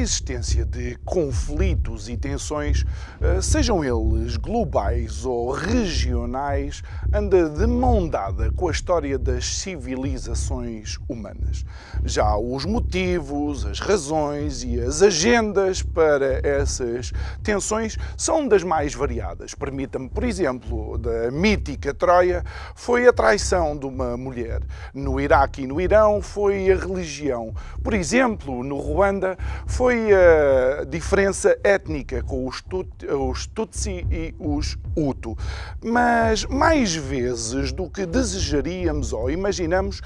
Existência de conflitos e tensões, eh, sejam eles globais ou regionais, anda de mão dada com a história das civilizações humanas. Já os motivos, as razões e as agendas para essas tensões são das mais variadas. Permita-me, por exemplo, da mítica Troia foi a traição de uma mulher. No Iraque e no Irão foi a religião. Por exemplo, no Ruanda foi a diferença étnica com os, os Tutsi e os Hutu. Mas mais vezes do que desejaríamos ou imaginamos,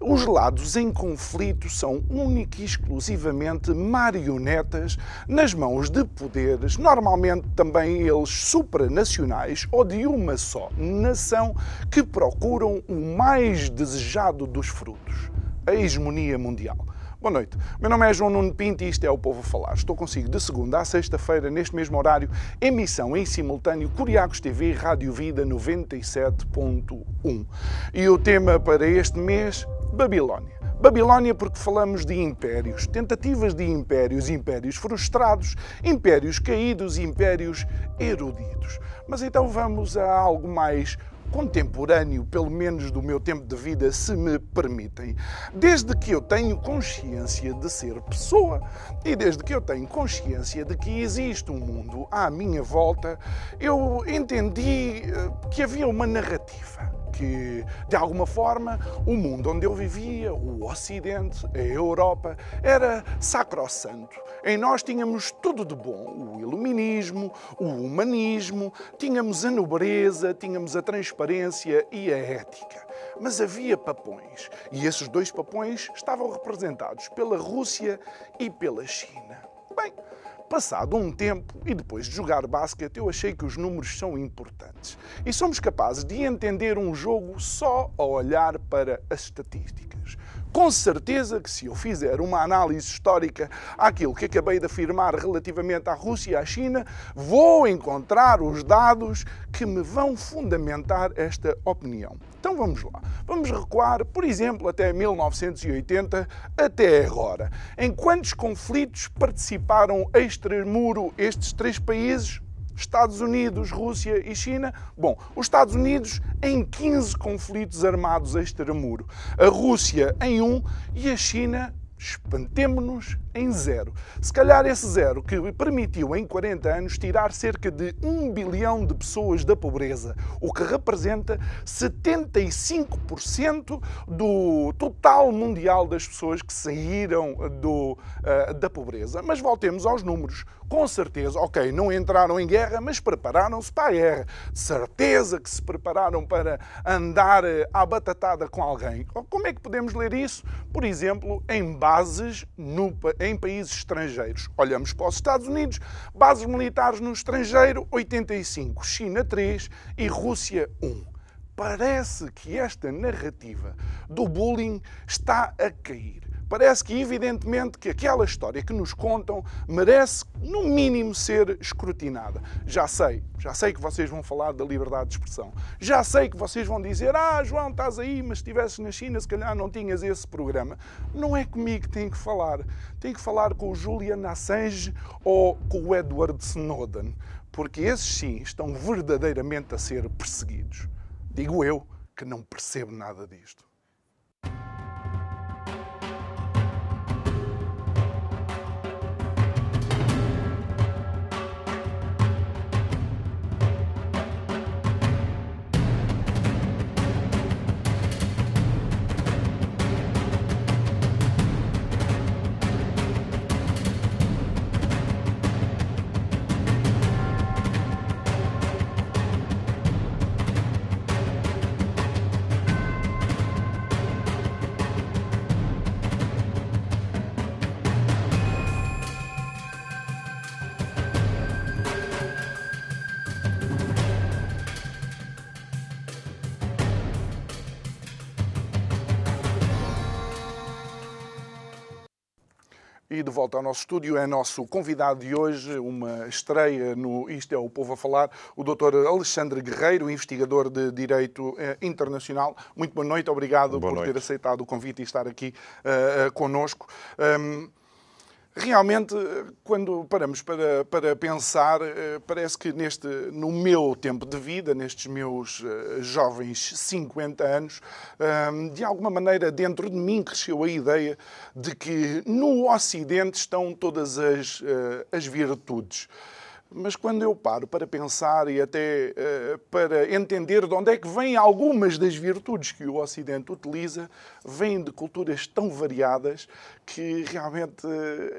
os lados em conflito são única e exclusivamente marionetas nas mãos de poderes, normalmente também eles supranacionais ou de uma só nação, que procuram o mais desejado dos frutos, a hegemonia mundial. Boa noite. Meu nome é João Nuno Pinto e isto é o Povo a Falar. Estou consigo de segunda a sexta-feira, neste mesmo horário, emissão em simultâneo Curiacos TV Rádio Vida 97.1. E o tema para este mês, Babilónia. Babilónia porque falamos de impérios, tentativas de impérios, impérios frustrados, impérios caídos, impérios erudidos. Mas então vamos a algo mais contemporâneo, pelo menos do meu tempo de vida, se me permitem. Desde que eu tenho consciência de ser pessoa e desde que eu tenho consciência de que existe um mundo à minha volta, eu entendi eh, que havia uma narrativa que, de alguma forma, o mundo onde eu vivia, o Ocidente, a Europa, era sacrossanto. Em nós tínhamos tudo de bom: o iluminismo, o humanismo, tínhamos a nobreza, tínhamos a transparência e a ética. Mas havia papões, e esses dois papões estavam representados pela Rússia e pela China. Bem, Passado um tempo e depois de jogar basquete, eu achei que os números são importantes. E somos capazes de entender um jogo só a olhar para as estatísticas. Com certeza que se eu fizer uma análise histórica àquilo que acabei de afirmar relativamente à Rússia e à China, vou encontrar os dados que me vão fundamentar esta opinião. Então vamos lá. Vamos recuar, por exemplo, até 1980, até agora. Em quantos conflitos participaram extramuro estes três países? Estados Unidos, Rússia e China. Bom, os Estados Unidos em 15 conflitos armados extramuro, a Rússia em um e a China espantemo-nos em zero. Se calhar esse zero que permitiu em 40 anos tirar cerca de 1 bilhão de pessoas da pobreza, o que representa 75% do total mundial das pessoas que saíram do, uh, da pobreza. Mas voltemos aos números. Com certeza, ok, não entraram em guerra, mas prepararam-se para a guerra. Certeza que se prepararam para andar eh, à batatada com alguém. Como é que podemos ler isso? Por exemplo, em bases no, em países estrangeiros. Olhamos para os Estados Unidos, bases militares no estrangeiro, 85, China 3 e Rússia 1. Parece que esta narrativa do bullying está a cair parece que evidentemente que aquela história que nos contam merece, no mínimo, ser escrutinada. Já sei, já sei que vocês vão falar da liberdade de expressão. Já sei que vocês vão dizer, ah, João, estás aí, mas se estivesses na China, se calhar não tinhas esse programa. Não é comigo que tem que falar. Tem que falar com o Julian Assange ou com o Edward Snowden, porque esses sim estão verdadeiramente a ser perseguidos. Digo eu que não percebo nada disto. E de volta ao nosso estúdio é nosso convidado de hoje, uma estreia no Isto é o Povo a Falar, o Dr. Alexandre Guerreiro, investigador de Direito eh, Internacional. Muito boa noite, obrigado boa por noite. ter aceitado o convite e estar aqui uh, uh, connosco. Um, Realmente, quando paramos para, para pensar, parece que neste, no meu tempo de vida, nestes meus jovens 50 anos, de alguma maneira dentro de mim cresceu a ideia de que no Ocidente estão todas as, as virtudes. Mas quando eu paro para pensar e até uh, para entender de onde é que vêm algumas das virtudes que o Ocidente utiliza, vêm de culturas tão variadas que realmente uh,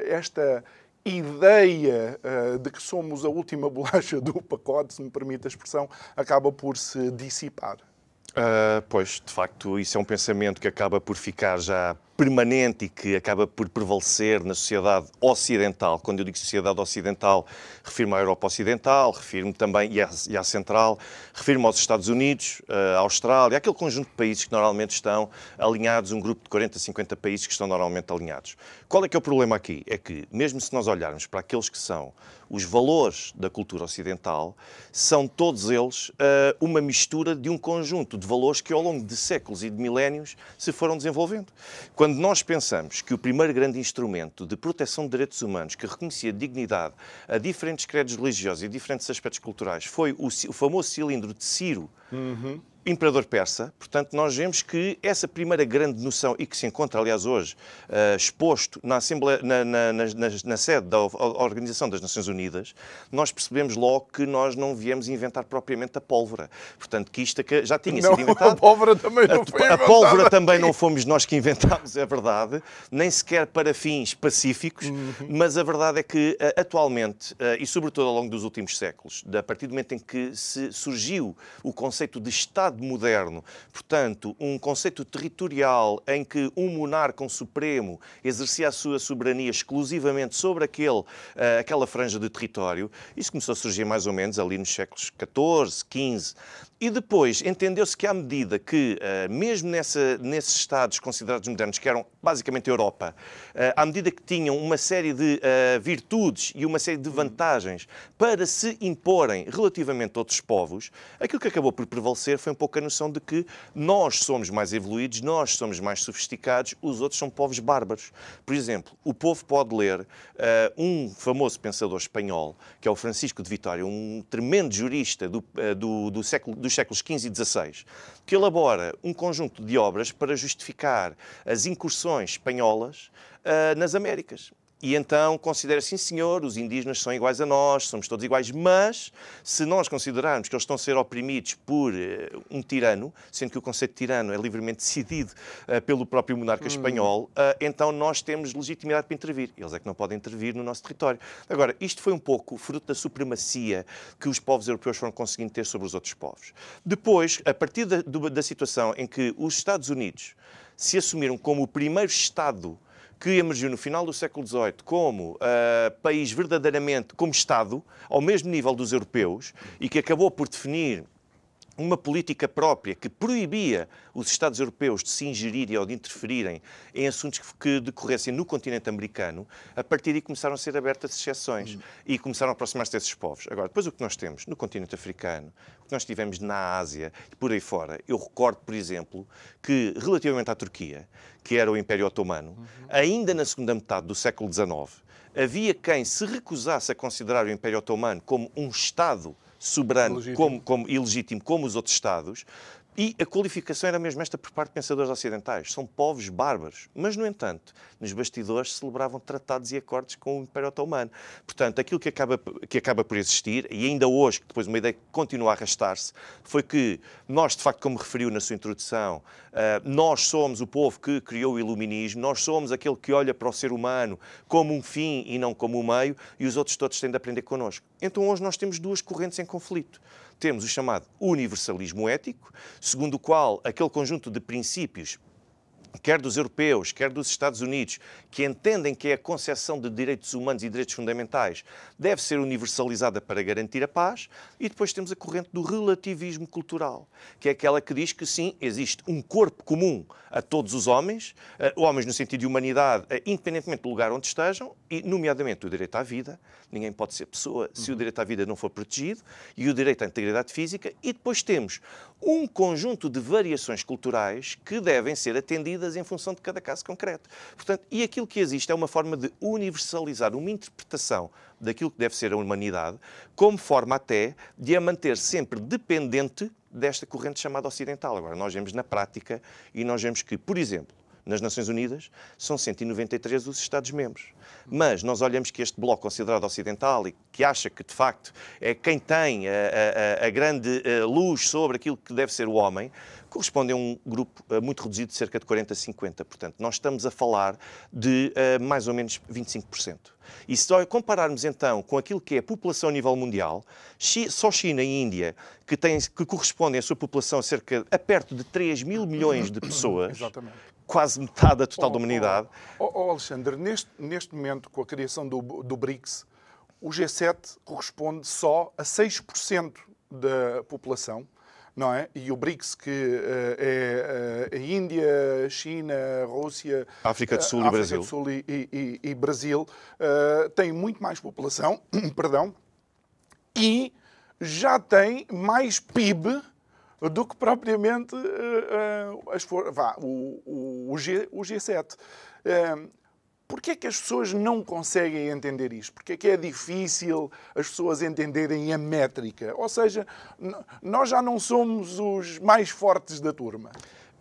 esta ideia uh, de que somos a última bolacha do pacote, se me permite a expressão, acaba por se dissipar. pois, de facto, isso é um pensamento que acaba por ficar já permanente e que acaba por prevalecer na sociedade ocidental. Quando eu digo sociedade ocidental, refiro-me à Europa Ocidental, refiro-me também, e à, e à Central, refiro-me aos Estados Unidos, à Austrália, aquele conjunto de países que normalmente estão alinhados, um grupo de 40, 50 países que estão normalmente alinhados. Qual é que é o problema aqui? É que, mesmo se nós olharmos para aqueles que são os valores da cultura ocidental, são todos eles uh, uma mistura de um conjunto de valores que ao longo de séculos e de milénios se foram desenvolvendo. Quando nós pensamos que o primeiro grande instrumento de proteção de direitos humanos que reconhecia dignidade a diferentes credos religiosos e diferentes aspectos culturais foi o, o famoso cilindro de Ciro, uhum imperador persa. Portanto, nós vemos que essa primeira grande noção, e que se encontra, aliás, hoje, uh, exposto na, Assembleia, na, na, na, sede da Organização das Nações Unidas, nós percebemos logo que nós não viemos inventar propriamente a pólvora. Portanto, que isto já tinha não, sido inventado. A pólvora também não foi A, a pólvora também não fomos nós que inventámos, é verdade, nem sequer para fins pacíficos, uhum. mas a verdade é que, uh, atualmente, uh, e sobretudo ao longo dos últimos séculos, a partir do momento em que se surgiu o conceito de Estado Estado moderno, portanto, um conceito territorial em que um monarca, um supremo, exercia a sua soberania exclusivamente sobre aquele, uh, aquela franja de território, isso começou a surgir mais ou menos ali nos séculos XIV, XV. E depois entendeu-se que, à medida que, uh, mesmo nessa, nesses Estados considerados modernos, que eram basicamente a Europa, uh, à medida que tinham uma série de uh, virtudes e uma série de vantagens para se imporem relativamente a outros povos, aquilo que acabou por prevalecer foi um pouco a noção de que nós somos mais evoluídos, nós somos mais sofisticados, os outros são povos bárbaros. Por exemplo, o povo pode ler um famoso pensador espanhol, que é o Francisco de Vitória, um tremendo jurista do, do, do século do dos séculos XV e XVI, que elabora um conjunto de obras para justificar as incursões espanholas uh, nas Américas. E então considera, sim senhor, os indígenas são iguais a nós, somos todos iguais, mas se nós considerarmos que eles estão a ser oprimidos por uh, um tirano, sendo que o conceito de tirano é livremente decidido uh, pelo próprio monarca hum. espanhol, uh, então nós temos legitimidade para intervir. Eles é que não podem intervir no nosso território. Agora, isto foi um pouco fruto da supremacia que os povos europeus foram conseguindo ter sobre os outros povos. Depois, a partir da, da situação em que os Estados Unidos se assumiram como o primeiro Estado que emergiu no final do século XVIII como uh, país verdadeiramente, como Estado, ao mesmo nível dos europeus, e que acabou por definir uma política própria que proibia os Estados europeus de se ingerirem ou de interferirem em assuntos que decorressem no continente americano, a partir daí começaram a ser abertas exceções uhum. e começaram a aproximar-se desses povos. Agora, depois o que nós temos no continente africano, o que nós tivemos na Ásia e por aí fora, eu recordo, por exemplo, que relativamente à Turquia, que era o Império Otomano, uhum. ainda na segunda metade do século XIX, havia quem se recusasse a considerar o Império Otomano como um Estado soberano ilegítimo. Como, como, ilegítimo como os outros Estados, e a qualificação era mesmo esta por parte de pensadores ocidentais. São povos bárbaros. Mas, no entanto, nos bastidores celebravam tratados e acordos com o Império Otomano. Portanto, aquilo que acaba, que acaba por existir, e ainda hoje, que depois uma ideia que continua a arrastar-se, foi que nós, de facto, como referiu na sua introdução, uh, nós somos o povo que criou o iluminismo, nós somos aquele que olha para o ser humano como um fim e não como um meio, e os outros todos têm de aprender connosco. Então, hoje nós temos duas correntes em conflito temos o chamado universalismo ético, segundo o qual aquele conjunto de princípios quer dos europeus, quer dos Estados Unidos, que entendem que a concepção de direitos humanos e direitos fundamentais deve ser universalizada para garantir a paz, e depois temos a corrente do relativismo cultural, que é aquela que diz que sim, existe um corpo comum a todos os homens, uh, homens no sentido de humanidade, uh, independentemente do lugar onde estejam, e nomeadamente o direito à vida. Ninguém pode ser pessoa se uhum. o direito à vida não for protegido, e o direito à integridade física, e depois temos um conjunto de variações culturais que devem ser atendidas em função de cada caso concreto. Portanto, e aquilo que existe é uma forma de universalizar uma interpretação daquilo que deve ser a humanidade, como forma até de a manter sempre dependente desta corrente chamada ocidental. Agora, nós vemos na prática e nós vemos que, por exemplo, nas Nações Unidas, são 193 os Estados-membros. Mas nós olhamos que este bloco considerado ocidental e que acha que, de facto, é quem tem a, a, a grande eh, luz sobre aquilo que deve ser o homem, corresponde a um grupo uh, muito reduzido de cerca de 40 a 50. Portanto, nós estamos a falar de uh, mais ou menos 25%. E se compararmos então com aquilo que é a população a nível mundial, só China e Índia, que, têm, que correspondem a sua população a cerca a perto de 3 mil milhões de pessoas, Exatamente quase metade da total oh, da humanidade. Oh, oh, Alexandre, neste, neste momento, com a criação do, do BRICS, o G7 corresponde só a 6% da população, não é? E o BRICS, que uh, é uh, a Índia, China, Rússia, África do Sul, uh, e, Brasil. Do Sul e, e, e Brasil, tem muito mais população, perdão, e já tem mais PIB do que propriamente uh, uh, as vá, o, o, o, G, o G7. Uh, Porquê é que as pessoas não conseguem entender isto? Porquê é que é difícil as pessoas entenderem a métrica? Ou seja, nós já não somos os mais fortes da turma.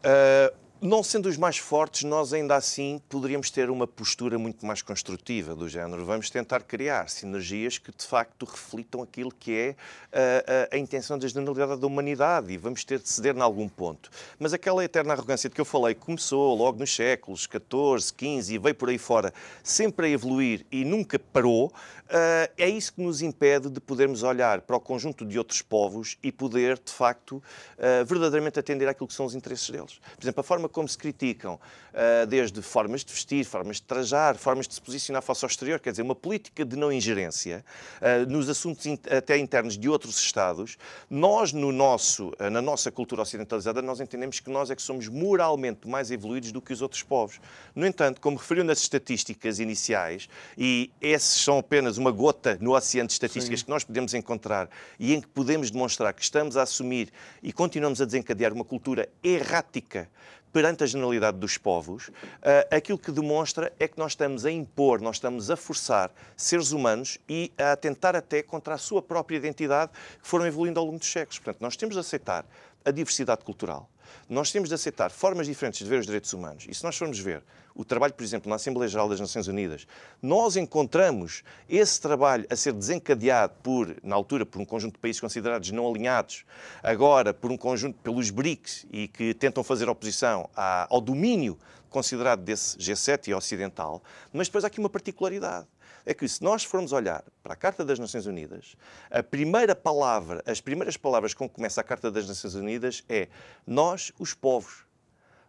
Uh, não sendo os mais fortes, nós ainda assim poderíamos ter uma postura muito mais construtiva do género. Vamos tentar criar sinergias que de facto reflitam aquilo que é a, ah, a, a intenção da generalidade da humanidade e vamos ter de ceder em algum ponto. Mas aquela eterna arrogância de que eu falei começou logo nos séculos 14, 15 e veio por aí fora, sempre a evoluir e nunca parou, Uh, é isso que nos impede de podermos olhar para o conjunto de outros povos e poder, de facto, uh, verdadeiramente atender àquilo que são os interesses deles. Por exemplo, a forma como se criticam, uh, desde formas de vestir, formas de trajar, formas de se posicionar face ao exterior, quer dizer, uma política de não ingerência nos assuntos até internos de outros Estados, nós, no nosso, na nossa cultura ocidentalizada, nós entendemos que nós é que somos moralmente mais evoluídos do que os outros povos. No entanto, como referiu nas estatísticas iniciais, e esses são apenas uma gota no oceano de estatísticas Sim. que nós podemos encontrar e em que podemos demonstrar que estamos a assumir e continuamos a desencadear uma cultura errática perante a generalidade dos povos, uh, aquilo que demonstra é que nós estamos a impor, nós estamos a forçar seres humanos e a tentar até contra a sua própria identidade que foram evoluindo ao longo dos séculos. Portanto, nós temos de aceitar a diversidade cultural. Nós temos de aceitar formas diferentes de ver os direitos humanos. E se nós formos ver o trabalho, por exemplo, na Assembleia Geral das Nações Unidas, nós encontramos esse trabalho a ser desencadeado por, na altura, por um conjunto de países considerados não alinhados, agora por um conjunto pelos BRICS e que tentam fazer oposição ao domínio considerado desse G7 e ocidental, mas depois há aqui uma particularidade é que se nós formos olhar para a Carta das Nações Unidas, a primeira palavra, as primeiras palavras com que começa a Carta das Nações Unidas é nós, os povos.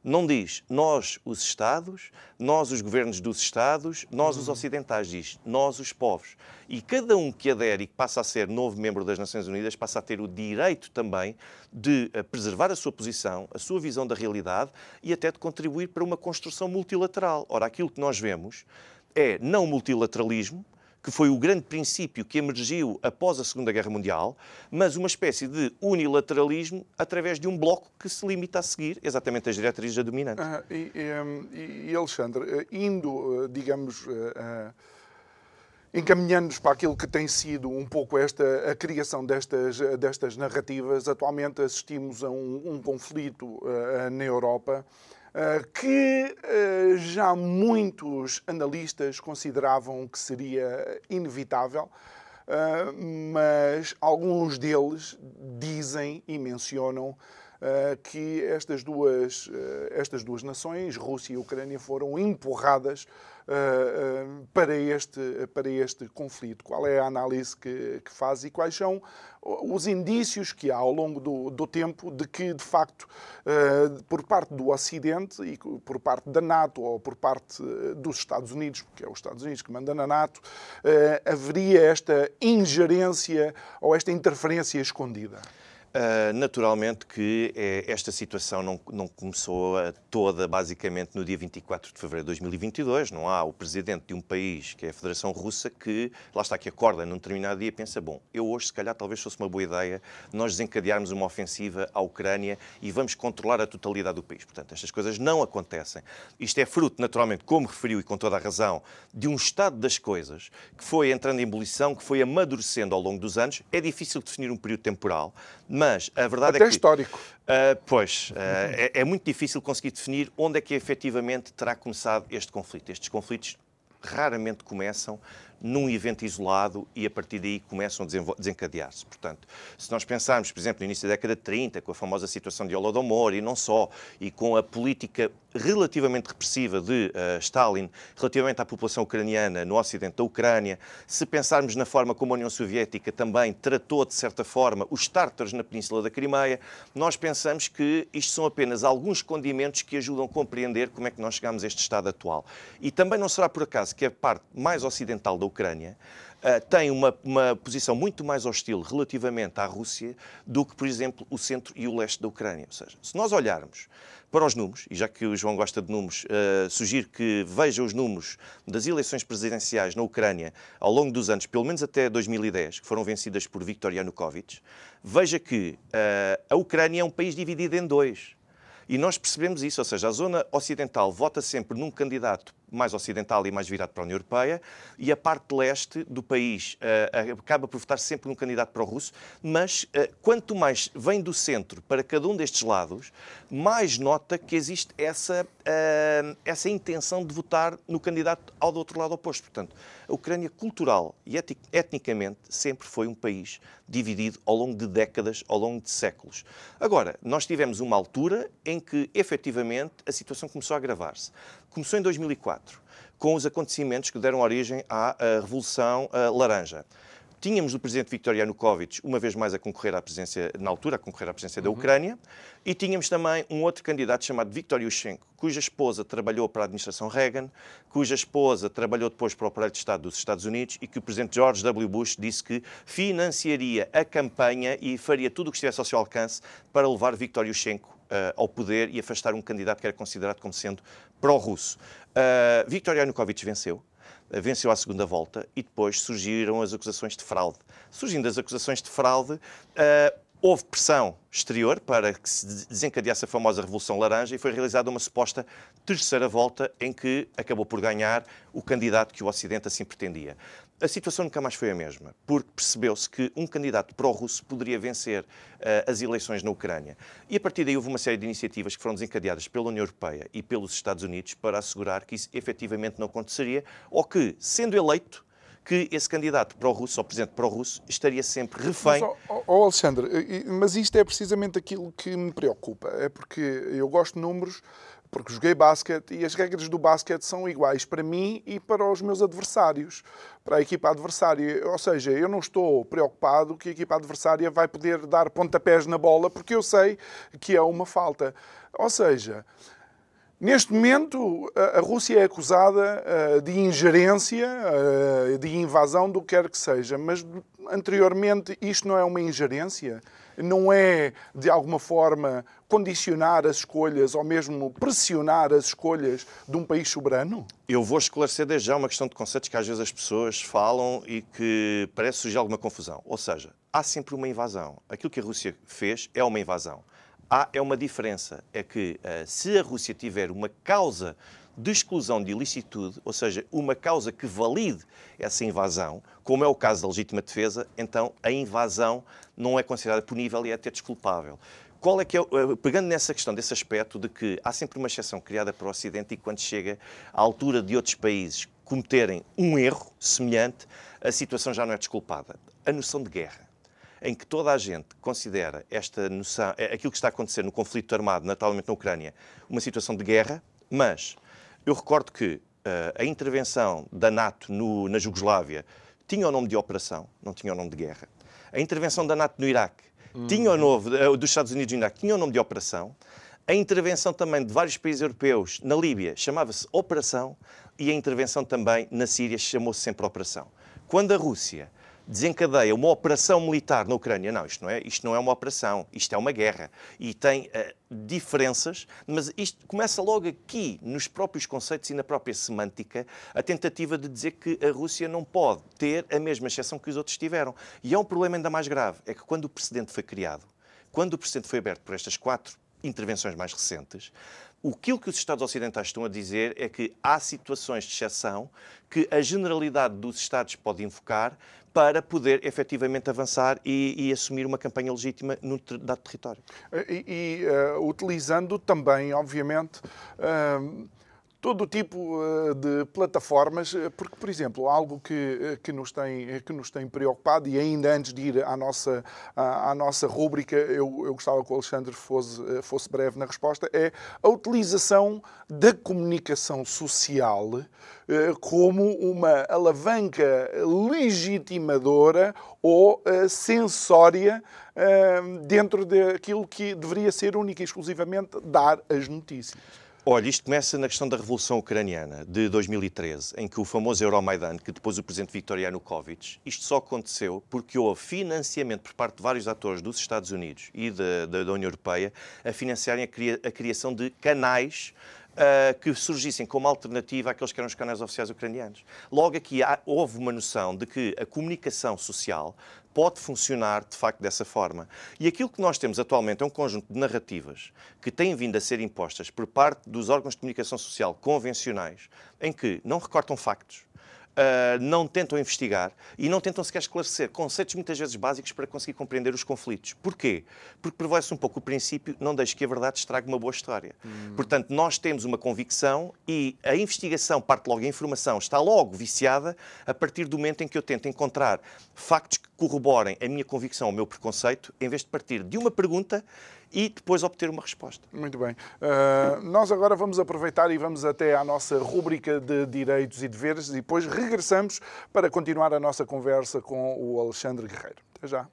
Não diz nós, os Estados, nós, os governos dos Estados, nós, os ocidentais. Diz nós, os povos. E cada um que adere e que passa a ser novo membro das Nações Unidas passa a ter o direito também de eh, preservar a sua posição, a sua visão da realidade e até de contribuir para uma construção multilateral. Ora, aquilo que nós vemos é não multilateralismo, que foi o grande princípio que emergiu após a Segunda Guerra Mundial, mas uma espécie de unilateralismo através de um bloco que se limita a seguir exatamente as diretrizes da dominante. Ah, e, e, Alexandre, eh, indo, eh, digamos, uh, encaminhando-nos para aquilo que tem sido um pouco esta a criação destas, destas narrativas, atualmente assistimos a um, um conflito na Europa eh, que eh, já muitos analistas consideravam que seria inevitável, eh, mas alguns deles dizem e mencionam que estas duas, estas duas nações, Rússia e Ucrânia, foram empurradas para este, para este conflito? Qual é a análise que, que faz e quais são os indícios que há ao longo do, do tempo de que, de facto, por parte do Ocidente e por parte da NATO ou por parte dos Estados Unidos, porque é os Estados Unidos que manda na NATO, haveria esta ingerência ou esta interferência escondida? Uh, naturalmente que eh, esta situação não, não começou toda, basicamente, no dia 24 de fevereiro de 2022. Não há o presidente de um país, que é a Federação Russa, que lá está, que acorda num determinado dia e pensa: bom, eu hoje, se calhar, talvez fosse uma boa ideia nós desencadearmos uma ofensiva à Ucrânia e vamos controlar a totalidade do país. Portanto, estas coisas não acontecem. Isto é fruto, naturalmente, como referiu e com toda a razão, de um estado das coisas que foi entrando em ebulição, que foi amadurecendo ao longo dos anos. É difícil definir um período temporal mas a verdade Até é que. histórico. Uh, pois, uh, é, é, muito difícil conseguir definir onde é que efetivamente terá começado este conflito. Estes conflitos raramente começam num evento isolado e a partir daí começam a desencadear-se. Portanto, se nós pensarmos, por exemplo, no início da década de 30, com a famosa situação de Holodomor e não só, e com a política relativamente repressiva de uh, Stalin relativamente à população ucraniana no ocidente da Ucrânia, se pensarmos na forma como a União Soviética também tratou, de certa forma, os tártaros na Península da Crimeia, nós pensamos que isto são apenas alguns condimentos que ajudam a compreender como é que nós chegamos a este estado atual. E também não será por acaso que a parte mais ocidental da Ucrânia uh, tem uma, uma posição muito mais hostil relativamente à Rússia do que, por exemplo, o centro e o leste da Ucrânia. Ou seja, se nós olharmos para os números, e já que o João gosta de números, uh, sugiro que veja os números das eleições presidenciais na Ucrânia ao longo dos anos, pelo menos até 2010, que foram vencidas por Viktor Yanukovych, veja que uh, a Ucrânia é um país dividido em dois. E nós percebemos isso, ou seja, a zona ocidental vota sempre num candidato mais ocidental e mais virado para a União Europeia, e a parte leste do país uh, acaba por votar sempre num candidato para o russo, mas uh, quanto mais vem do centro para cada um destes lados, mais nota que existe essa, uh, essa intenção de votar no candidato ao do outro lado oposto. Portanto, a Ucrânia, cultural e etnicamente, sempre foi um país dividido ao longo de décadas, ao longo de séculos. Agora, nós tivemos uma altura em que, efetivamente, a situação começou a agravar-se. Começou em 2004, com os acontecimentos que deram origem à Revolução Laranja. Tínhamos o presidente Viktor Yanukovych, uma vez mais a concorrer à presidência, na altura, a concorrer à presidência da uhum. Ucrânia, e tínhamos também um outro candidato chamado Viktor Yushchenko, cuja esposa trabalhou para a administração Reagan, cuja esposa trabalhou depois para o aparelho de Estado dos Estados Unidos e que o presidente George W. Bush disse que financiaria a campanha e faria tudo o que estivesse ao seu alcance para levar Viktor Yushchenko uh, ao poder e afastar um candidato que era considerado como sendo pró-russo. Uh, Viktor Yanukovych venceu, venceu à segunda volta e depois surgiram as acusações de fraude. Surgindo as acusações de fraude, houve pressão exterior para que se desencadeasse a famosa Revolução Laranja e foi realizada uma suposta terceira volta em que acabou por ganhar o candidato que o Ocidente assim pretendia. A situação nunca mais foi a mesma, porque percebeu-se que um candidato pró-russo poderia vencer uh, as eleições na Ucrânia. E a partir daí houve uma série de iniciativas que foram desencadeadas pela União Europeia e pelos Estados Unidos para assegurar que isso efetivamente não aconteceria ou que, sendo eleito, que esse candidato pró-russo, ou presidente pró-russo, estaria sempre refém. Mas, oh, oh, Alexandre, mas isto é precisamente aquilo que me preocupa. É porque eu gosto de números, porque joguei basquete e as regras do basquete são iguais para mim e para os meus adversários, para a equipa adversária. Ou seja, eu não estou preocupado que a equipa adversária vai poder dar pontapés na bola, porque eu sei que é uma falta. Ou seja, Neste momento, a Rússia é acusada eh, de ingerência, eh, de invasão, do que quer que seja, mas anteriormente isto não é uma ingerência? Não é, de alguma forma, condicionar as escolhas ou mesmo pressionar as escolhas de um país soberano? Eu vou esclarecer desde já uma questão de conceitos que às vezes as pessoas falam e que parece surgir alguma confusão. Ou seja, há sempre uma invasão. Aquilo que a Rússia fez é uma invasão. Há é uma diferença, é que uh, se a Rússia tiver uma causa de exclusão de ilicitude, ou seja, uma causa que valide essa invasão, como é o caso da legítima defesa, então a invasão não é considerada punível e é até desculpável. Qual é que é, eh, pegando nessa questão, desse aspecto de que há sempre uma exceção criada para o Ocidente e quando chega à altura de outros países cometerem um erro semelhante, a situação já não é desculpada. A noção de guerra em que toda a gente considera esta noção, é, aquilo que está a acontecer no conflito armado, naturalmente na Ucrânia, uma situação de guerra, mas eu recordo que uh, a intervenção da NATO no, na Jugoslávia tinha o nome de operação, não tinha o nome de guerra. A intervenção da NATO no Iraque uhum. tinha o nome, uh, dos Estados Unidos no Iraque tinha o nome de operação. A intervenção também de vários países europeus na Líbia chamava-se Operação e a intervenção também na Síria chamou-se sempre Operação. Quando a Rússia desencadeia uma operação militar na Ucrânia. Não, isto não é, isto não é uma operação, isto é uma guerra. E tem uh, diferenças, mas isto começa logo aqui, nos próprios conceitos e na própria semântica, a tentativa de dizer que a Rússia não pode ter a mesma exceção que os outros tiveram. E é um problema ainda mais grave, é que quando o precedente foi criado, quando o precedente foi aberto por estas quatro intervenções mais recentes, o que os Estados ocidentais estão a dizer é que há situações de exceção que a generalidade dos Estados pode invocar para poder efetivamente avançar e, e assumir uma campanha legítima no dado território. E, e uh, utilizando também, obviamente, uh, todo tipo eh, de plataformas, eh, porque, por exemplo, algo que, eh, que, nos, tem, que nos tem preocupado, e ainda antes de ir à nossa, à, à nossa rúbrica, eu, eu gostava que o Alexandre fosse, fosse breve na resposta, é a utilização da comunicação social como uma alavanca legitimadora ou sensória dentro daquilo que deveria ser única e exclusivamente dar as notícias. Olha, isto começa na questão da Revolução Ucraniana de 2013, em que o famoso Euromaidan, que depois o presidente Viktor Yanukovych, isto só aconteceu porque houve financiamento por parte de vários atores dos Estados Unidos e da, da, da União Europeia a financiarem a, cria, a criação de canais Uh, que surgissem como alternativa àqueles que eram os canais oficiais ucranianos. Logo aqui há, houve uma noção de que a comunicação social pode funcionar de facto dessa forma. E aquilo que nós temos atualmente é um conjunto de narrativas que têm vindo a ser impostas por parte dos órgãos de comunicação social convencionais, em que não recortam factos, uh, não tentam investigar e não tentam sequer esclarecer conceitos muitas vezes básicos para conseguir compreender os conflitos. Porquê? Porque prevalece um pouco o princípio não deixe que a verdade estrague uma boa história. Hum. Portanto, nós temos uma convicção e a investigação parte logo, a informação está logo viciada a partir do momento em que eu tento encontrar factos que corroborem a minha convicção, o meu preconceito, em vez de partir de uma pergunta e depois obter uma resposta. Muito bem. Uh, nós agora vamos aproveitar e vamos até à nossa rúbrica de direitos e deveres e depois regressamos para continuar a nossa conversa com o Alexandre Guerreiro. Até já.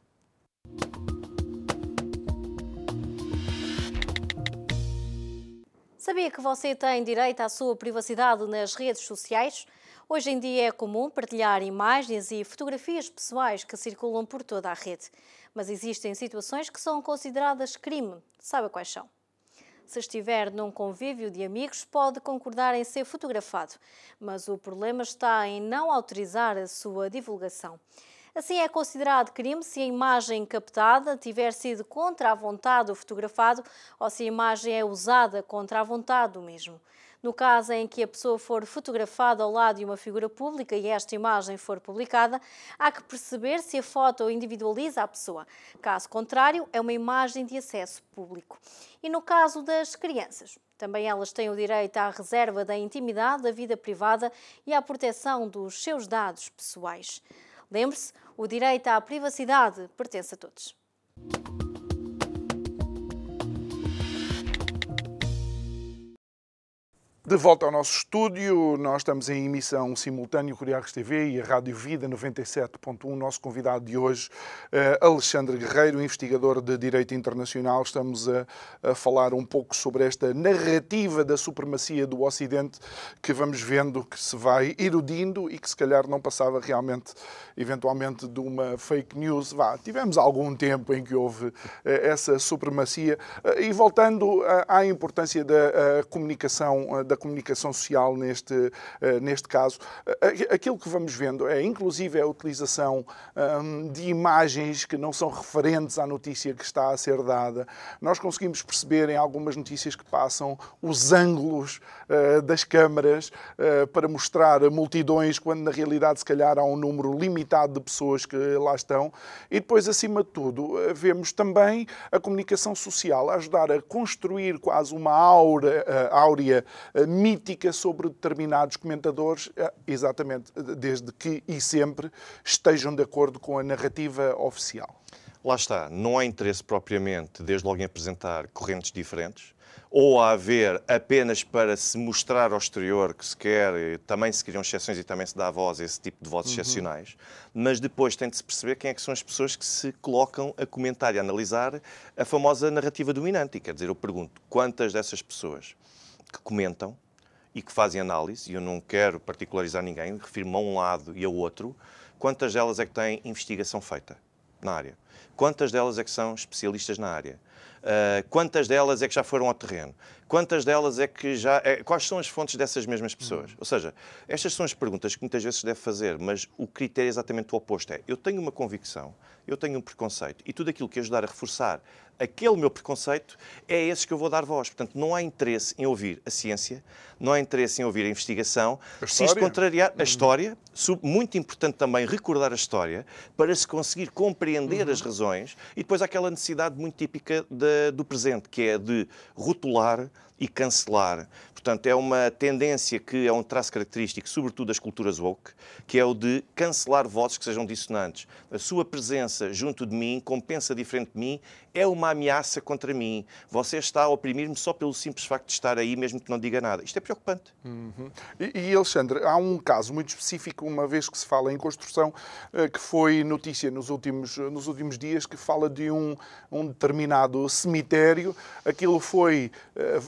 Sabia que você tem direito à sua privacidade nas redes sociais? Hoje em dia é comum partilhar imagens e fotografias pessoais que circulam por toda a rede. Mas existem situações que são consideradas crime. Sabe quais são? Se estiver num convívio de amigos, pode concordar em ser fotografado, mas o problema está em não autorizar a sua divulgação. Assim, é considerado crime se a imagem captada tiver sido contra a vontade do fotografado ou se a imagem é usada contra a vontade do mesmo. No caso em que a pessoa for fotografada ao lado de uma figura pública e esta imagem for publicada, há que perceber se a foto individualiza a pessoa. Caso contrário, é uma imagem de acesso público. E no caso das crianças, também elas têm o direito à reserva da intimidade, da vida privada e à proteção dos seus dados pessoais. Lembre-se, o direito à privacidade pertence a todos. De volta ao nosso estúdio, nós estamos em emissão simultânea Curiacos TV e a Rádio Vida 97.1. Nosso convidado de hoje, eh, Alexandre Guerreiro, investigador de Direito Internacional. Estamos a, a, falar um pouco sobre esta narrativa da supremacia do Ocidente que vamos vendo que se vai erudindo e que se calhar não passava realmente, eventualmente, de uma fake news. Vá, tivemos algum tempo em que houve eh, essa supremacia. Eh, e voltando à importância da comunicação, da comunicação social neste, uh, neste caso. Uh, aquilo que vamos vendo é, inclusive, a utilização um, de imagens que não são referentes à notícia que está a ser dada. Nós conseguimos perceber em algumas notícias que passam os ângulos uh, das câmaras para mostrar multidões, quando na realidade, se calhar, há um número limitado de pessoas que lá estão. E depois, acima de tudo, vemos também a comunicação social a ajudar a construir quase uma aura, áurea mítica sobre determinados comentadores, eh, exatamente desde que e sempre estejam de acordo com a narrativa oficial. Lá está, não há interesse propriamente, desde logo em apresentar correntes diferentes, ou a haver apenas para se mostrar ao exterior que se quer, também se criam exceções e também se dá voz a esse tipo de vozes uhum. excepcionais, mas depois tem de se perceber quem é que são as pessoas que se colocam a comentar e a analisar a famosa narrativa dominante. E quer dizer, eu pergunto, quantas dessas pessoas que comentam e que fazem análise, e eu não quero particularizar ninguém, refiro-me a um lado e ao outro, quantas delas é que têm investigação feita na área? Quantas delas é que são especialistas na área? Uh, quantas delas é que já foram ao terreno? Quantas delas é que já. É, quais são as fontes dessas mesmas pessoas? Uhum. Ou seja, estas são as perguntas que muitas vezes se deve fazer, mas o critério é exatamente o oposto: é eu tenho uma convicção, eu tenho um preconceito e tudo aquilo que ajudar a reforçar aquele meu preconceito, é esse que eu vou dar voz. Portanto, não há interesse em ouvir a ciência, não há interesse em ouvir a investigação, a se isto contrariar a uhum. história, muito importante também recordar a história, para se conseguir compreender uhum. as razões, e depois há aquela necessidade muito típica de, do presente, que é de rotular e cancelar. Portanto, é uma tendência que é um traço característico, sobretudo das culturas woke, que é o de cancelar vozes que sejam dissonantes. A sua presença junto de mim, como pensa diferente de mim, é uma ameaça contra mim. Você está a oprimir-me só pelo simples facto de estar aí, mesmo que não diga nada. Isto é preocupante. Uhum. E, e, Alexandre, há um caso muito específico, uma vez que se fala em construção, eh, que foi notícia nos últimos, nos últimos dias, que fala de um, um determinado cemitério. Aquilo foi, eh,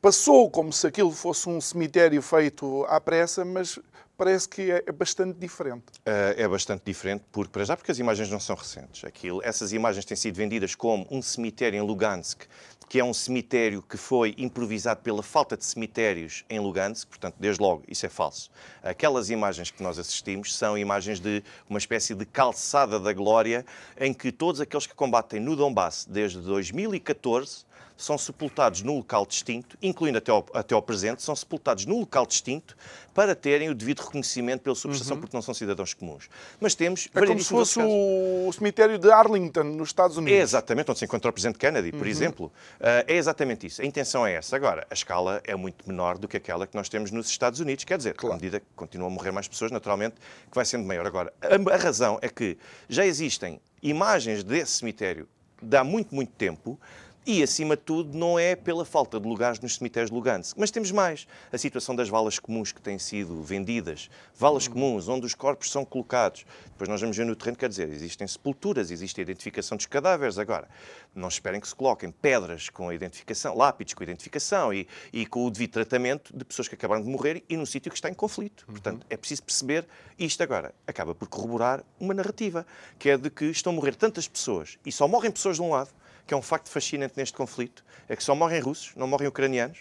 passou como se aquilo fosse um cemitério feito à pressa, mas parece que é bastante diferente. Uh, é bastante diferente, porque, para já, porque as imagens não são recentes. Aquilo, essas imagens têm sido vendidas como um cemitério em Lugansk, que é um cemitério que foi improvisado pela falta de cemitérios em Lugansk, portanto, desde logo, isso é falso. Aquelas imagens que nós assistimos são imagens de uma espécie de calçada da glória, em que todos aqueles que combatem no Donbass desde 2014 são sepultados num local distinto, incluindo até ao, até ao presente, são sepultados num local distinto para terem o devido reconhecimento pela subestação, uhum. porque não são cidadãos comuns. Mas temos... É como se fosse o cemitério de Arlington, nos Estados Unidos. É exatamente, onde se encontra o Presidente Kennedy, por uhum. exemplo. Uh, é exatamente isso. A intenção é essa. Agora, a escala é muito menor do que aquela que nós temos nos Estados Unidos. Quer dizer, claro. à medida que continuam a morrer mais pessoas, naturalmente, que vai sendo maior. Agora, a, a razão é que já existem imagens desse cemitério de há muito, muito tempo, e, acima de tudo, não é pela falta de lugares nos cemitérios de Lugansk. Mas temos mais. A situação das valas comuns que têm sido vendidas. Valas uhum. comuns, onde os corpos são colocados. Depois nós vamos ver no terreno, quer dizer, existem sepulturas, existe a identificação dos cadáveres. Agora, não esperem que se coloquem pedras com a identificação, lápides com a identificação e, e com o devido tratamento de pessoas que acabaram de morrer e num sítio que está em conflito. Uhum. Portanto, é preciso perceber isto agora. Acaba por corroborar uma narrativa, que é de que estão a morrer tantas pessoas e só morrem pessoas de um lado que é um facto fascinante neste conflito, é que só morrem russos, não morrem ucranianos,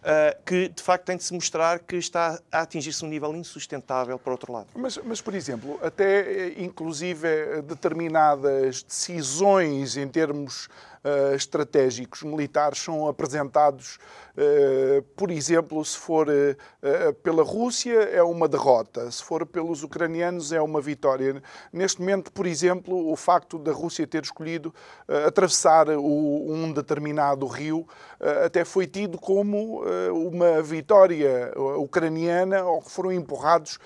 uh, que de facto tem de se mostrar que está a atingir-se um nível insustentável para o outro lado. Mas, mas, por exemplo, até eh, inclusive eh, determinadas decisões em termos uh, estratégicos militares são apresentados eh, por exemplo, se for eh, pela Rússia, é uma derrota, se for pelos ucranianos, é uma vitória. Neste momento, por exemplo, o facto da Rússia ter escolhido atravessar um determinado rio até foi tido como uma vitória ucraniana ou que foram empurrados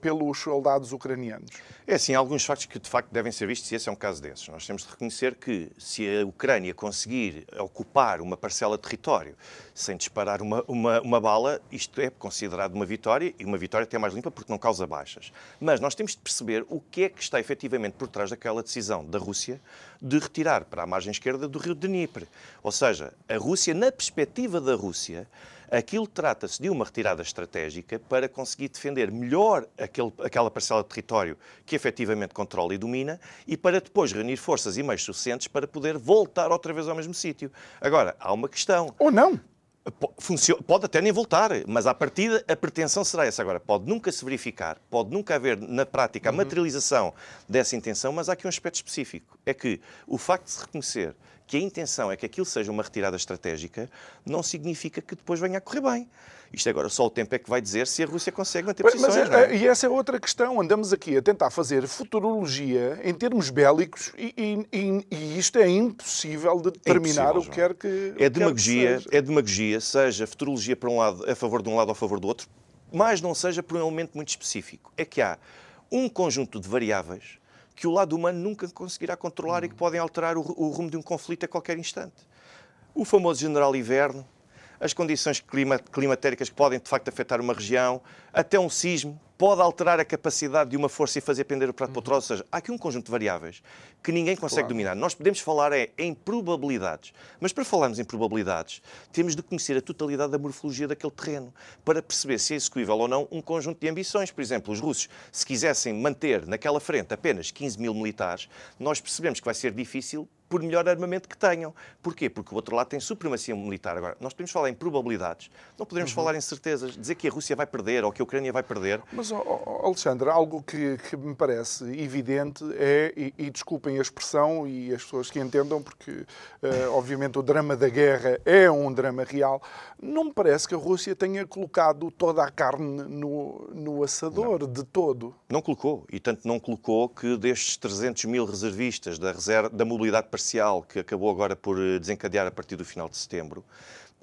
pelos soldados ucranianos. É assim, há alguns factos que de facto devem ser vistos e esse é um caso desses. Nós temos de reconhecer que se a Ucrânia conseguir ocupar uma parcela de território sem disparar uma, uma, uma, bala, isto é considerado uma vitória e uma vitória até mais limpa porque não causa baixas. Mas nós temos de perceber o que é que está efetivamente por trás daquela decisão da Rússia de retirar para a margem esquerda do rio Dnieper. Ou seja, a Rússia, na perspectiva da Rússia, Aquilo trata-se de uma retirada estratégica para conseguir defender melhor aquele, aquela parcela de território que efetivamente controla e domina e para depois reunir forças e meios suficientes para poder voltar outra vez ao mesmo sítio. Agora, há uma questão. Ou não. Pode até nem voltar, mas à partida a pretensão será essa. Agora, pode nunca se verificar, pode nunca haver na prática a uhum. materialização dessa intenção, mas há aqui um aspecto específico. É que o facto de se reconhecer que a intenção é que aquilo seja uma retirada estratégica, não significa que depois venha a correr bem. Isto agora só o tempo é que vai dizer se a Rússia consegue manter posições. Mas, é? é? E essa é outra questão. Andamos aqui a tentar fazer futurologia em termos bélicos e, e, e isto é impossível de determinar é o que quer que É demagogia, que é demagogia, seja futurologia para um lado, a favor de um lado ou a favor do outro, mas não seja por um elemento muito específico. É que há um conjunto de variáveis que o lado humano nunca conseguirá controlar e que podem alterar o, o rumo de um conflito a qualquer instante. O famoso general inverno, as condições climatéricas que podem de facto afetar uma região, até um sismo, pode alterar a capacidade de uma força e fazer pender o prato para o troço. Ou seja, há aqui um conjunto de variáveis que ninguém consegue claro. dominar. Nós podemos falar é, em probabilidades, mas para falarmos em probabilidades, temos de conhecer a totalidade da morfologia daquele terreno para perceber se é execuível ou não um conjunto de ambições. Por exemplo, os russos, se quisessem manter naquela frente apenas 15 mil militares, nós percebemos que vai ser difícil por melhor armamento que tenham. Porquê? Porque o outro lado tem supremacia militar. Agora, nós podemos falar em probabilidades, não podemos uhum. falar em certezas. Dizer que a Rússia vai perder ou que a Ucrânia vai perder. Mas, oh, oh, Alexandre, algo que, que, me parece evidente é, e, e, desculpem a expressão e as pessoas que entendam, porque uh, obviamente o drama da guerra é um drama real, não me parece que a Rússia tenha colocado toda a carne no, no assador, não. de todo. Não colocou, e tanto não colocou que destes 300 mil reservistas da, reserva, da mobilidade parcial parcial que acabou agora por eh, desencadear a partir do final de setembro,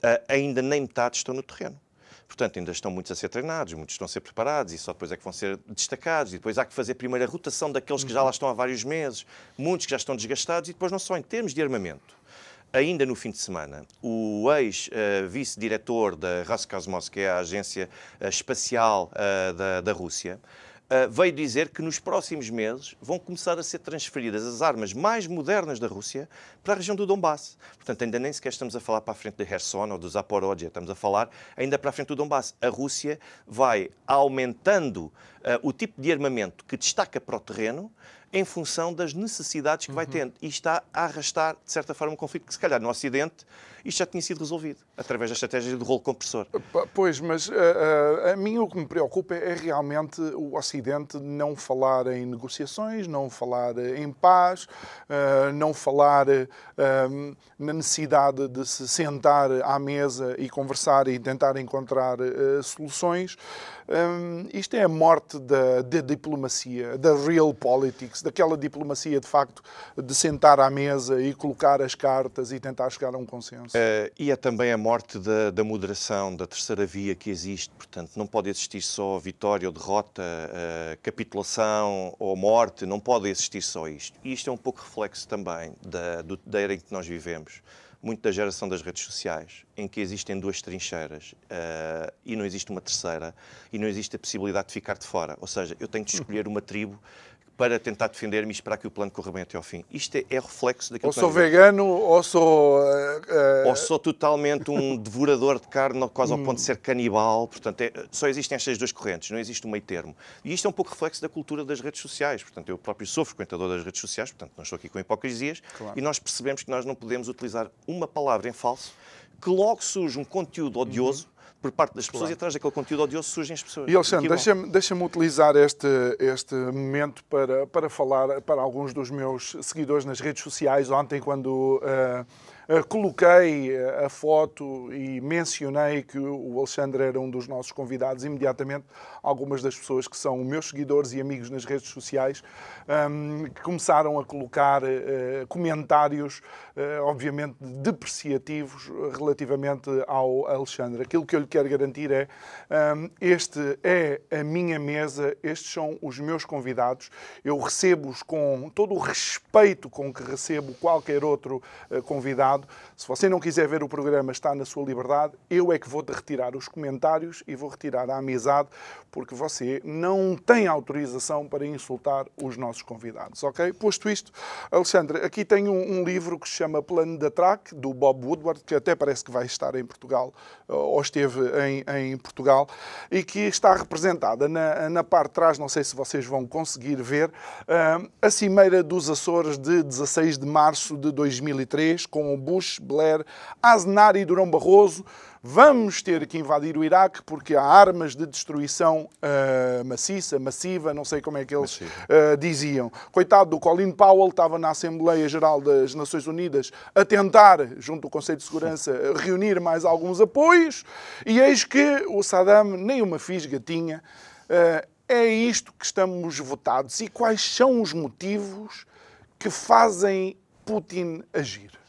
eh, ainda nem metade estão no terreno. Portanto, ainda estão muitos a ser treinados, muitos estão a ser preparados e só depois é que vão ser destacados. E depois há que fazer primeiro a rotação daqueles que já lá estão há vários meses, muitos que já estão desgastados e depois não só em termos de armamento. Ainda no fim de semana, o ex-vice-diretor da Roscosmos, que é a agência eh, espacial da, da Rússia, uh, veio dizer que nos próximos meses vão começar a ser transferidas as armas mais modernas da Rússia para a região do Donbass. Portanto, ainda nem sequer estamos a falar para a frente de Kherson ou do Zaporozhye, estamos a falar ainda para a frente do Donbass. A Rússia vai aumentando uh, o tipo de armamento que destaca para o terreno em função das necessidades que vai uhum. tendo. E está a arrastar, de certa forma, um conflito que, se calhar, no Ocidente, isto já tinha sido resolvido, através da estratégia do rolo compressor. Pois, mas uh, uh, a mim o que me preocupa é realmente o Ocidente não falar em negociações, não falar em paz, uh, não falar na necessidade de se sentar à mesa e conversar e tentar encontrar soluções. Um, isto é a morte da, da, diplomacia, da real politics, daquela diplomacia de facto de sentar à mesa e colocar as cartas e tentar chegar a um consenso. Uh, e é também a morte da, da, moderação, da terceira via que existe. Portanto, não pode existir só vitória ou derrota, uh, capitulação ou morte, não pode existir só isto. E isto é um pouco reflexo também da, do, da era em que nós vivemos muito da geração das redes sociais, em que existem duas trincheiras uh, e não existe uma terceira, e não existe a possibilidade de ficar de fora. Ou seja, eu tenho de escolher uma tribo para tentar defender-me e esperar que o plano corra bem até ao fim. Isto é, é reflexo daquilo ou que sou vegano, ou sou... Uh, ou sou totalmente um devorador de carne, quase ao ponto de ser canibal. Portanto, é, só existem estas duas correntes, não existe um meio termo. E isto é um pouco reflexo da cultura das redes sociais. Portanto, eu próprio sou frequentador das redes sociais, portanto, não estou aqui com hipocrisias. Claro. E nós percebemos que nós não podemos utilizar uma palavra em falso, que logo surge um conteúdo odioso, uhum por parte das pessoas claro. e atrás daquele conteúdo odioso surgem as pessoas. E Alexandre, deixa-me deixa utilizar este, este momento para, para falar para alguns dos meus seguidores nas redes sociais. Ontem, quando uh, coloquei a foto e mencionei que o Alexandre era um dos nossos convidados, imediatamente algumas das pessoas que são meus seguidores e amigos nas redes sociais um, que começaram a colocar uh, comentários, uh, obviamente, depreciativos relativamente ao Alexandre. Aquilo que eu lhe quero garantir é: um, este é a minha mesa, estes são os meus convidados. Eu recebo-os com todo o respeito com que recebo qualquer outro uh, convidado. Se você não quiser ver o programa, está na sua liberdade. Eu é que vou retirar os comentários e vou retirar a amizade, porque você não tem autorização para insultar os nossos convidados, ok? Posto isto, Alexandre, aqui tenho um, um livro que se chama Plano da Track, do Bob Woodward, que até parece que vai estar em Portugal, ou esteve em, em Portugal, e que está representada na, na parte de trás, não sei se vocês vão conseguir ver, uh, a Cimeira dos Açores de 16 de março de 2003, com o Bush, Blair, Aznar e Durão Barroso, Vamos ter que invadir o Iraque porque há armas de destruição uh, maciça, massiva, não sei como é que eles uh, diziam. Coitado do Colin Powell, estava na Assembleia Geral das Nações Unidas a tentar, junto ao Conselho de Segurança, reunir mais alguns apoios e eis que o Saddam nem uma fisga tinha. Uh, é isto que estamos votados. E quais são os motivos que fazem Putin agir?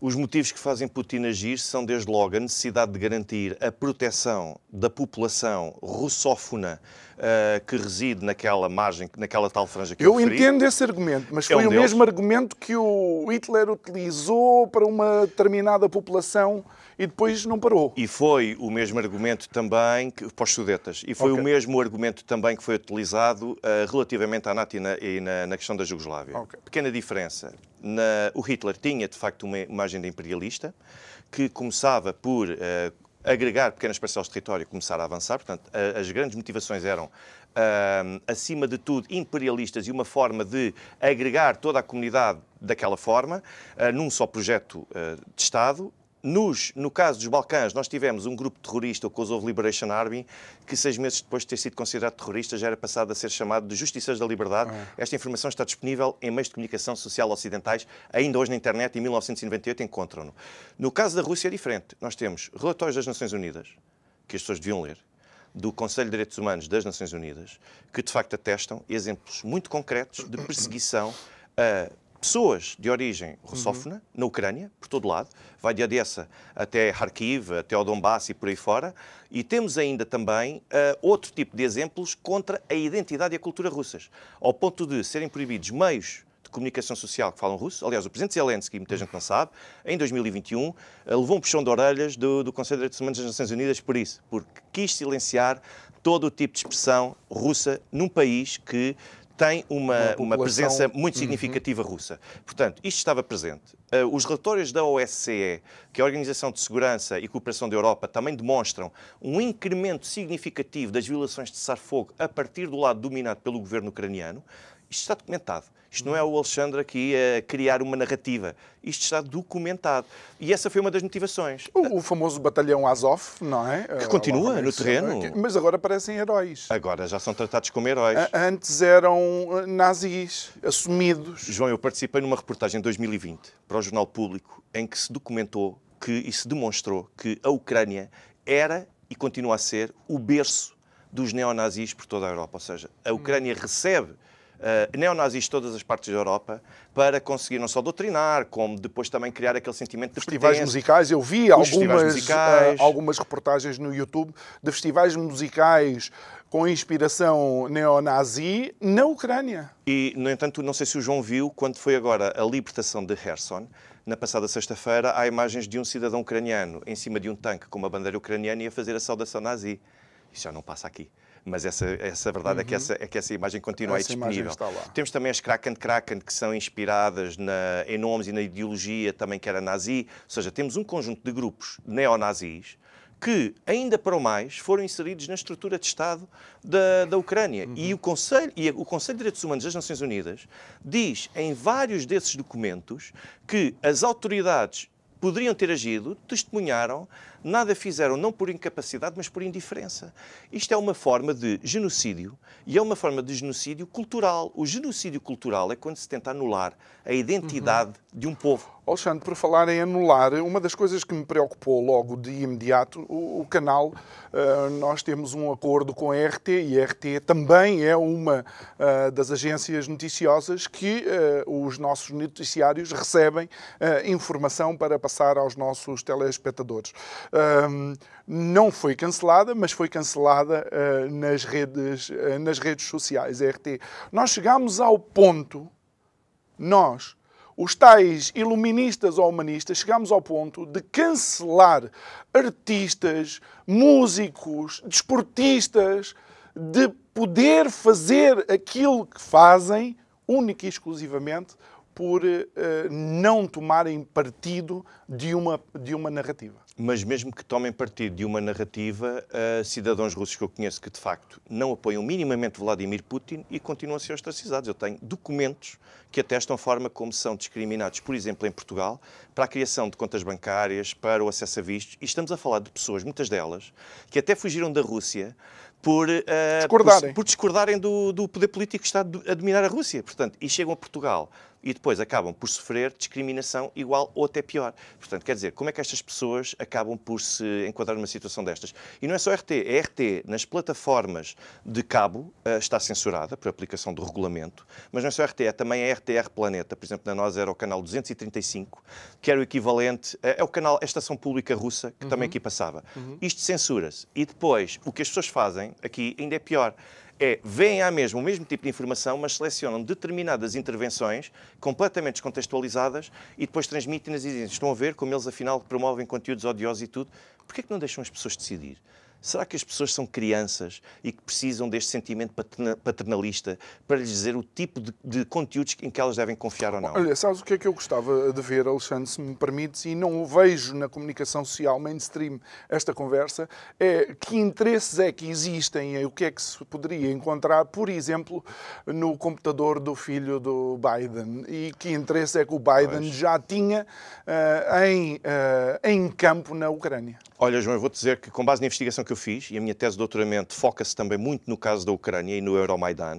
Os motivos que fazem Putin agir são, desde logo, a necessidade de garantir a proteção da população russófona uh, que reside naquela margem, naquela tal franja que eu Eu entendo esse argumento, mas foi é um o deles. mesmo argumento que o Hitler utilizou para uma determinada população e depois não parou. E foi o mesmo argumento também que, para os Sudetas, e foi okay. o mesmo argumento também que foi utilizado uh, relativamente à NATO e na, e na, na questão da Jugoslávia. Okay. Pequena diferença. Na, o Hitler tinha, de facto, uma, uma agenda imperialista que começava por uh, agregar pequenas parcelas de território e começar a avançar. Portanto, a, as grandes motivações eram, uh, acima de tudo, imperialistas e uma forma de agregar toda a comunidade daquela forma, uh, num só projeto de Estado nos, no caso dos Balcãs, nós tivemos um grupo terrorista, o Kosovo Liberation Army, que seis meses depois de ter sido considerado terrorista já era passado a ser chamado de Justiceiros da Liberdade. Ah. Esta informação está disponível em meios de comunicação social ocidentais, ainda hoje na internet, em 1998 encontram-no. No caso da Rússia é diferente. Nós temos relatórios das Nações Unidas, que as pessoas deviam ler, do Conselho de Direitos Humanos das Nações Unidas, que de facto atestam exemplos muito concretos de perseguição a pessoas de origem russófona uhum. na Ucrânia, por todo lado, vai de Odessa até Kharkiv, até o Donbass e por aí fora, e temos ainda também uh, outro tipo de exemplos contra a identidade e a cultura russas, ao ponto de serem proibidos meios de comunicação social que falam russo. Aliás, o presidente Zelensky, muita gente não sabe, em 2021 uh, levou um puxão de orelhas do, do Conselho de Direitos Humanos das Nações Unidas por isso, porque quis silenciar todo o tipo de expressão russa num país que tem uma, uma, uma presença muito uhum. significativa uhum. russa. Portanto, isto estava presente. Uh, os relatórios da OSCE, que é a Organização de Segurança e Cooperação da Europa, também demonstram um incremento significativo das violações de cessar-fogo a partir do lado dominado pelo governo ucraniano. Isto está documentado. Isto não é o Alexandre aqui a criar uma narrativa. Isto está documentado. E essa foi uma das motivações. O, o famoso batalhão Azov, não é? Que continua no terreno. Mas agora parecem heróis. Agora já são tratados como heróis. Antes eram eh, nazis assumidos. João, eu participei numa reportagem em 2020 para o Jornal Público em que se documentou que, e se demonstrou que a Ucrânia era e continua a ser o berço dos neonazis por toda a Europa. Ou seja, a Ucrânia recebe uh, neonazis de todas as partes da Europa para conseguir não só doutrinar, como depois também criar aquele sentimento de Festivais pertence. musicais, eu vi algumas, uh, algumas reportagens no YouTube de festivais musicais com inspiração neonazi na Ucrânia. E, no entanto, não sei se o João viu, quando foi agora a libertação de Kherson, na passada sexta-feira, há imagens de um cidadão ucraniano em cima de um tanque com uma bandeira ucraniana e a fazer a saudação nazi. Isso já não passa aqui mas essa, essa verdade uhum. é, que essa, é que essa imagem continua essa aí disponível. Temos também as Kraken Kraken, que são inspiradas na, em nomes e na ideologia também que era nazi, ou seja, temos um conjunto de grupos neonazis que, ainda para o mais, foram inseridos na estrutura de Estado da, da Ucrânia. Uhum. E, o Conselho, e o Conselho de Direitos Humanos das Nações Unidas diz em vários desses documentos que as autoridades poderiam ter agido, testemunharam nada fizeram não por incapacidade, mas por indiferença. Isto é uma forma de genocídio e é uma forma de genocídio cultural. O genocídio cultural é quando se tenta anular a identidade uhum. de um povo. Alexandre, por falar em anular, uma das coisas que me preocupou logo de imediato, o, o canal, uh, nós temos um acordo com a RT e a RT também é uma uh, das agências noticiosas que uh, os nossos noticiários recebem informação para passar aos nossos telespectadores não foi cancelada, mas foi cancelada uh, nas, redes, uh, nas redes sociais, RT. Nós chegámos ao ponto, nós, os tais iluministas ou humanistas, chegámos ao ponto de cancelar artistas, músicos, desportistas, de poder fazer aquilo que fazem única e exclusivamente por uh, não tomarem partido de uma, de uma narrativa. Mas mesmo que tomem partido de uma narrativa, uh, cidadãos russos que eu conheço que de facto não apoiam minimamente Vladimir Putin e continuam a ser ostracizados. Eu tenho documentos que atestam a forma como são discriminados, por exemplo, em Portugal, para a criação de contas bancárias, para o acesso a vistos. E estamos a falar de pessoas, muitas delas, que até fugiram da Rússia por, uh, discordarem. por, por discordarem do, do, poder político que está a dominar a Rússia. Portanto, e chegam a Portugal e depois acabam por sofrer discriminação igual ou até pior. Portanto, quer dizer, como é que estas pessoas acabam por se enquadrar numa situação destas? E não é só RT, é RT nas plataformas de cabo uh, está censurada por aplicação do regulamento, mas não é só RT, é também a RTR Planeta, por exemplo, na nós era o canal 235, que era o equivalente, uh, é o canal, a estação pública russa, que uhum. também aqui passava. Uhum. Isto censura-se. E depois, o que as pessoas fazem aqui ainda é pior é, veem à mesma o mesmo tipo de informação, mas selecionam determinadas intervenções completamente descontextualizadas e depois transmitem-nas e dizem, estão a ver como eles afinal promovem conteúdos odiosos e tudo. Porquê é que não deixam as pessoas decidir? Será que as pessoas são crianças e que precisam deste sentimento paternalista para lhes dizer o tipo de, de, conteúdos em que elas devem confiar ou não? Olha, sabes o que é que eu gostava de ver, Alexandre, se me permites, e não o vejo na comunicação social mainstream esta conversa, é que interesses é que existem e o que é que se poderia encontrar, por exemplo, no computador do filho do Biden e que interesse é que o Biden pois. já tinha uh, em, uh, em campo na Ucrânia. Olha, João, eu vou dizer que, com base na investigação que eu fiz, e a minha tese de doutoramento foca-se também muito no caso da Ucrânia e no Euromaidan,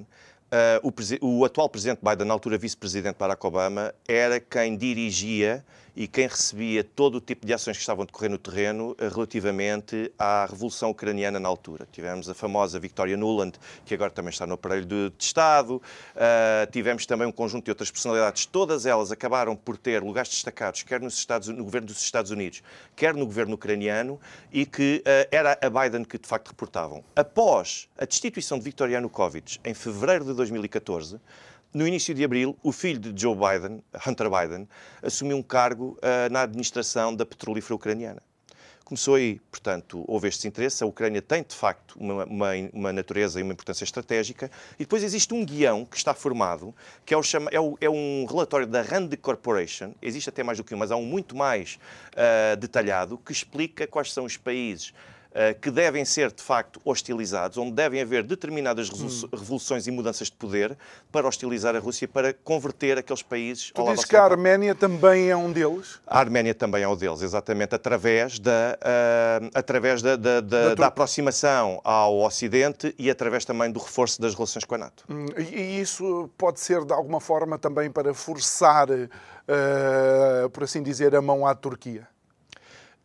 uh, o, o, atual presidente Biden, na altura vice-presidente Barack Obama, era quem dirigia e quem recebia todo o tipo de ações que estavam a decorrer no terreno eh, relativamente à Revolução Ucraniana na altura. Tivemos a famosa Victoria Nuland, que agora também está no aparelho de, de Estado, uh, tivemos também um conjunto de outras personalidades, todas elas acabaram por ter lugares destacados, quer nos Estados, no governo dos Estados Unidos, quer no governo ucraniano, e que uh, era a Biden que de facto reportavam. Após a destituição de Viktor Yanukovych, em fevereiro de 2014, no início de abril, o filho de Joe Biden, Hunter Biden, assumiu um cargo uh, na administração da petrolífera ucraniana. Começou aí, portanto, houve este interesse. A Ucrânia tem, de facto, uma, uma, uma, natureza e uma importância estratégica. E depois existe um guião que está formado, que é, o é, o, é um relatório da Rand Corporation. Existe até mais do que um, mas há um muito mais uh, detalhado, que explica quais são os países que devem ser, de facto, hostilizados, onde devem haver determinadas hum. revoluções e mudanças de poder para hostilizar a Rússia, para converter aqueles países tu dizes que a Arménia também é um deles? A Arménia também é um deles, exatamente, através da, uh, através da, da, da, da, aproximação ao Ocidente e através também do reforço das relações com a NATO. Hum, e isso pode ser, de alguma forma, também para forçar, uh, por assim dizer, a mão à Turquia?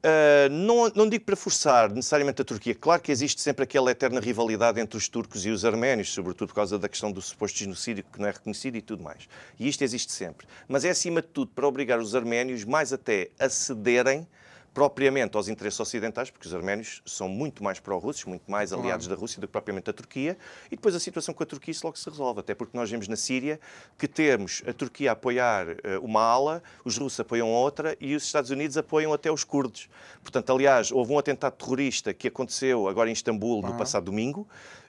Uh, não, não, digo para forçar necessariamente a Turquia. Claro que existe sempre aquela eterna rivalidade entre os turcos e os arménios, sobretudo por causa da questão do suposto genocídio que não é reconhecido e tudo mais. E isto existe sempre. Mas é acima de tudo para obrigar os arménios mais até a cederem propriamente aos interesses ocidentais, porque os arménios são muito mais pró-russos, muito mais aliados claro. da Rússia do que propriamente a Turquia, e depois a situação com a Turquia isso logo se resolve, até porque nós vemos na Síria que temos a Turquia a apoiar uh, uma ala, os russos apoiam outra e os Estados Unidos apoiam até os curdos. Portanto, aliás, houve um atentado terrorista que aconteceu agora em Istambul no passado domingo,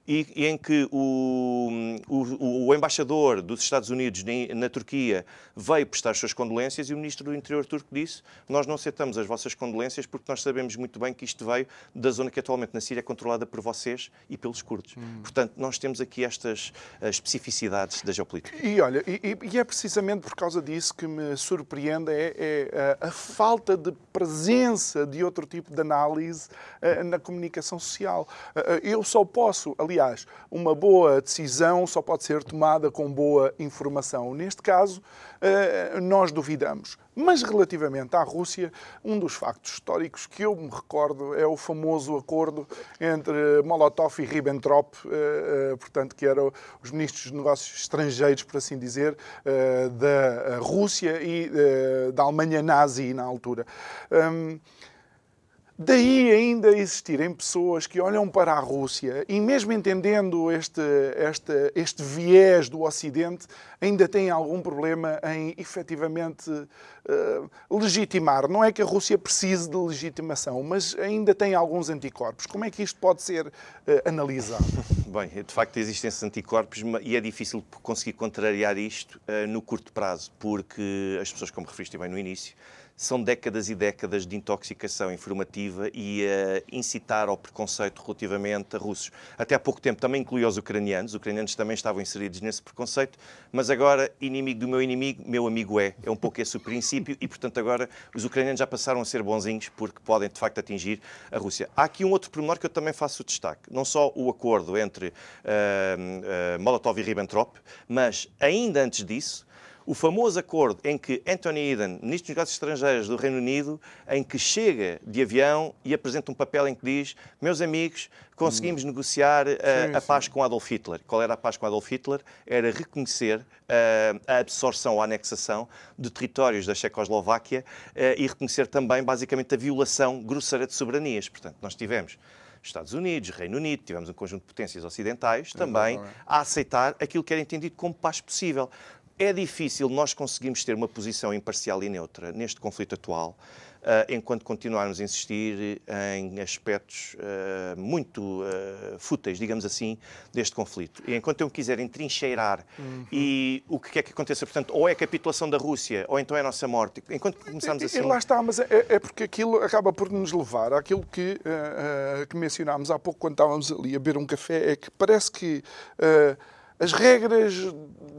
e, e em que o, o, o, embaixador dos Estados Unidos na, na, Turquia veio prestar as suas condolências e o ministro do Interior turco disse: Nós não aceitamos as vossas condolências porque nós sabemos muito bem que isto veio da zona que atualmente na Síria é controlada por vocês e pelos curdos. Hum. Portanto, nós temos aqui estas uh, especificidades da geopolítica. E olha, e, e, é precisamente por causa disso que me surpreende é, é a, a, falta de presença de outro tipo de análise uh, na comunicação social. Uh, eu só posso, aliás, Aliás, uma boa decisão só pode ser tomada com boa informação. Neste caso, eh, nós duvidamos. Mas relativamente à Rússia, um dos factos históricos que eu me recordo é o famoso acordo entre Molotov e Ribbentrop, eh, eh, portanto, que eram os ministros de negócios estrangeiros, por assim dizer, da Rússia e da Alemanha nazi na altura. Daí ainda existirem pessoas que olham para a Rússia e, mesmo entendendo este, este, este viés do Ocidente, ainda têm algum problema em efetivamente uh, legitimar. Não é que a Rússia precise de legitimação, mas ainda tem alguns anticorpos. Como é que isto pode ser uh, analisado? Bem, de facto existem esses anticorpos e é difícil conseguir contrariar isto uh, no curto prazo, porque as pessoas, como referiste bem no início, são décadas e décadas de intoxicação informativa e a incitar ao preconceito relativamente a russos. Até há pouco tempo também incluía os ucranianos, os ucranianos também estavam inseridos nesse preconceito, mas agora, inimigo do meu inimigo, meu amigo é. É um pouco esse o princípio e, portanto, agora os ucranianos já passaram a ser bonzinhos porque podem, de facto, atingir a Rússia. Há aqui um outro pormenor que eu também faço destaque. Não só o acordo entre uh, uh, Molotov e Ribbentrop, mas ainda antes disso, O famoso acordo em que Anthony Eden, ministro dos Negócios Estrangeiros do Reino Unido, em que chega de avião e apresenta um papel em que diz: Meus amigos, conseguimos hum. negociar uh, sim, a paz sim. com Adolf Hitler. Qual era a paz com Adolf Hitler? Era reconhecer uh, a absorção ou a anexação de territórios da Checoslováquia uh, e reconhecer também, basicamente, a violação grosseira de soberanias. Portanto, nós tivemos Estados Unidos, Reino Unido, tivemos um conjunto de potências ocidentais também a aceitar aquilo que era entendido como paz possível. É difícil nós conseguirmos ter uma posição imparcial e neutra neste conflito atual, uh, enquanto continuarmos a insistir em aspectos uh, muito uh, fúteis, digamos assim, deste conflito. E enquanto eu me quiser entrincheirar uhum. e o que é que aconteça, portanto, ou é a capitulação da Rússia, ou então é a nossa morte. Enquanto começamos assim... E lá está, mas é, é porque aquilo acaba por nos levar àquilo que, que mencionámos há pouco quando estávamos ali a beber um café, é que parece que as regras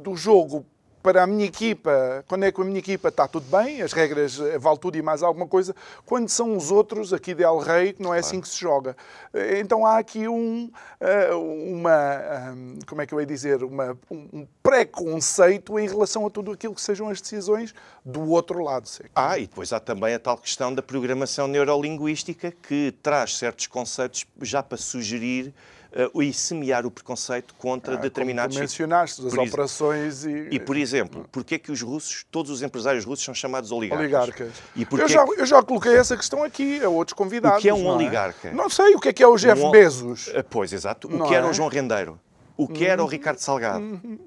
do jogo para a minha equipa, quando é que a minha equipa está tudo bem, as regras eh, vale tudo e mais alguma coisa, quando são os outros, aqui de El Rei, que não é assim que se joga. Eh, então há aqui um, eh, uma, como é que eu ia dizer, uma, um preconceito em relação a tudo aquilo que sejam as decisões do outro lado. Ah, e depois há também a tal questão da programação neurolinguística que traz certos conceitos já para sugerir uh, e semear o preconceito contra ah, determinados... Como mencionaste, as operações e... E, por exemplo, porquê é que os russos, todos os empresários russos são chamados oligarcas? Oligarcas. E eu, já, eu já coloquei essa questão aqui a outros convidados. O que é um não é? oligarca? É? Não sei, o que é que é o Jeff um... Bezos? Eh, pois, exato. O não que era é? o João Rendeiro? O que era o uhum. Ricardo Salgado? Uhum.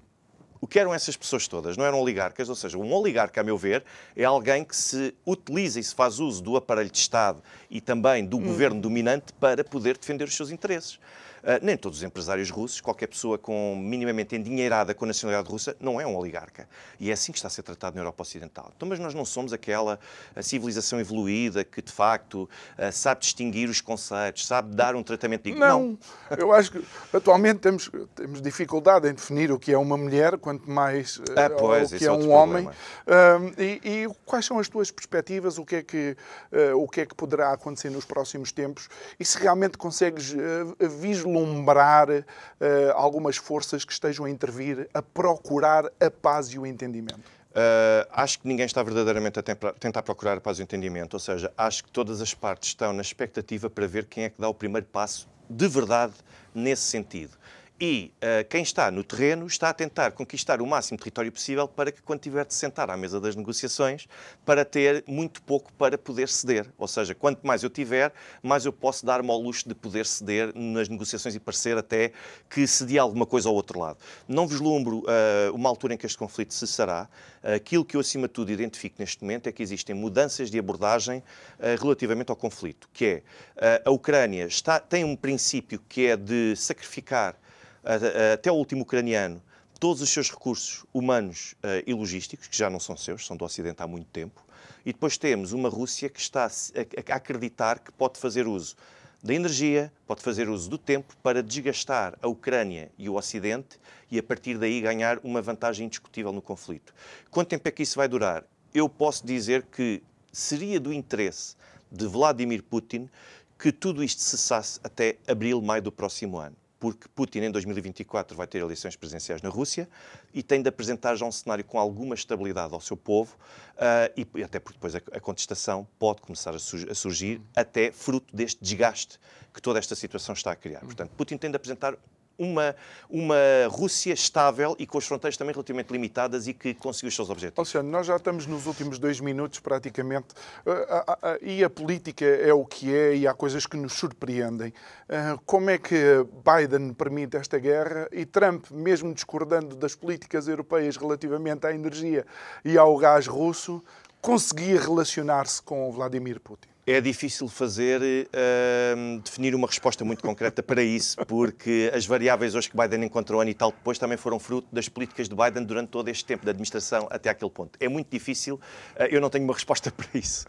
O que eram essas pessoas todas? Não eram oligarcas, ou seja, um oligarca, a meu ver, é alguém que se utiliza e se faz uso do aparelho de Estado e também do uhum. governo dominante para poder defender os seus interesses. Uh, nem todos os empresários russos, qualquer pessoa com minimamente endinheirada com a nacionalidade russa, não é um oligarca. E é assim que está a ser tratado na Europa Ocidental. Então, mas nós não somos aquela civilização evoluída que, de facto, uh, sabe distinguir os conceitos, sabe dar um tratamento digno. Não. não. Eu acho que atualmente temos, temos dificuldade em definir o que é uma mulher, quanto mais uh, ah, pois, o que é, é um homem. E, e, quais são as tuas perspectivas? O que, é que, o que é que poderá acontecer nos próximos tempos? E se realmente consegues vislumbrar vislumbrar uh, algumas forças que estejam a intervir, a procurar a paz e o entendimento? Uh, acho que ninguém está verdadeiramente a tentar procurar a paz e o entendimento, ou seja, acho que todas as partes estão na expectativa para ver quem é que dá o primeiro passo de verdade nesse sentido. E uh, quem está no terreno está a tentar conquistar o máximo território possível para que, quando tiver de sentar à mesa das negociações, para ter muito pouco para poder ceder. Ou seja, quanto mais eu tiver, mais eu posso dar-me ao luxo de poder ceder nas negociações e parecer até que cedi alguma coisa ao outro lado. Não vislumbro uh, uma altura em que este conflito cessará. Aquilo que eu, acima de tudo, identifico neste momento é que existem mudanças de abordagem uh, relativamente ao conflito, que é a Ucrânia está, tem um princípio que é de sacrificar até o último ucraniano, todos os seus recursos humanos uh, e logísticos, que já não são seus, são do Ocidente há muito tempo, e depois temos uma Rússia que está a acreditar que pode fazer uso da energia, pode fazer uso do tempo para desgastar a Ucrânia e o Ocidente e a partir daí ganhar uma vantagem indiscutível no conflito. Quanto tempo é que isso vai durar? Eu posso dizer que seria do interesse de Vladimir Putin que tudo isto cessasse até abril, maio do próximo ano porque Putin em 2024 vai ter eleições presidenciais na Rússia e tem de apresentar já um cenário com alguma estabilidade ao seu povo uh, e até porque depois a, a contestação pode começar a, su a, surgir até fruto deste desgaste que toda esta situação está a criar. Portanto, Putin tem de apresentar uma, uma Rússia estável e com as fronteiras também relativamente limitadas e que conseguiu os seus objetivos. Luciano, nós já estamos nos últimos dois minutos praticamente uh, e a política é o que é e há coisas que nos surpreendem. Como é que Biden permite esta guerra e Trump, mesmo discordando das políticas europeias relativamente à energia e ao gás russo, conseguia relacionar-se com Vladimir Putin? É difícil fazer, uh, definir uma resposta muito concreta para isso, porque as variáveis hoje que Biden encontrou ano e tal depois também foram fruto das políticas de Biden durante todo este tempo de administração até aquele ponto. É muito difícil, uh, eu não tenho uma resposta para isso.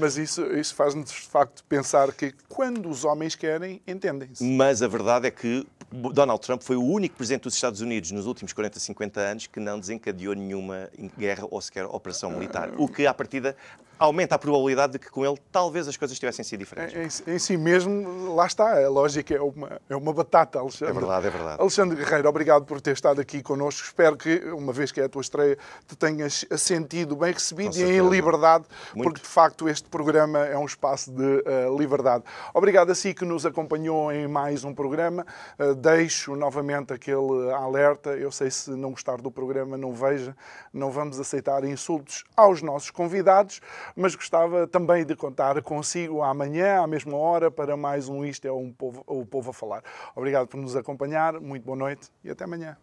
Mas isso, isso faz-nos de facto pensar que quando os homens querem, entendem-se. Mas a verdade é que Donald Trump foi o único presidente dos Estados Unidos nos últimos 40, 50 anos que não desencadeou nenhuma guerra ou sequer operação militar. O que, à partida, aumenta a probabilidade de que com ele talvez as coisas tivessem sido diferentes. Em, em, si mesmo, lá está, a lógica é uma, é uma batata, Alexandre. É verdade, é verdade. Alexandre Guerreiro, obrigado por ter estado aqui connosco. Espero que, uma vez que é a tua estreia, te tenhas sentido bem recebido e em liberdade, Muito. porque de facto este programa é um espaço de uh, liberdade. Obrigado a si que nos acompanhou em mais um programa. Uh, deixo novamente aquele alerta. Eu sei se não gostar do programa, não veja. Não vamos aceitar insultos aos nossos convidados, mas gostava também de contar consigo amanhã, à mesma hora, para mais um Isto é um povo, o Povo a Falar. Obrigado por nos acompanhar, muito boa noite e até amanhã.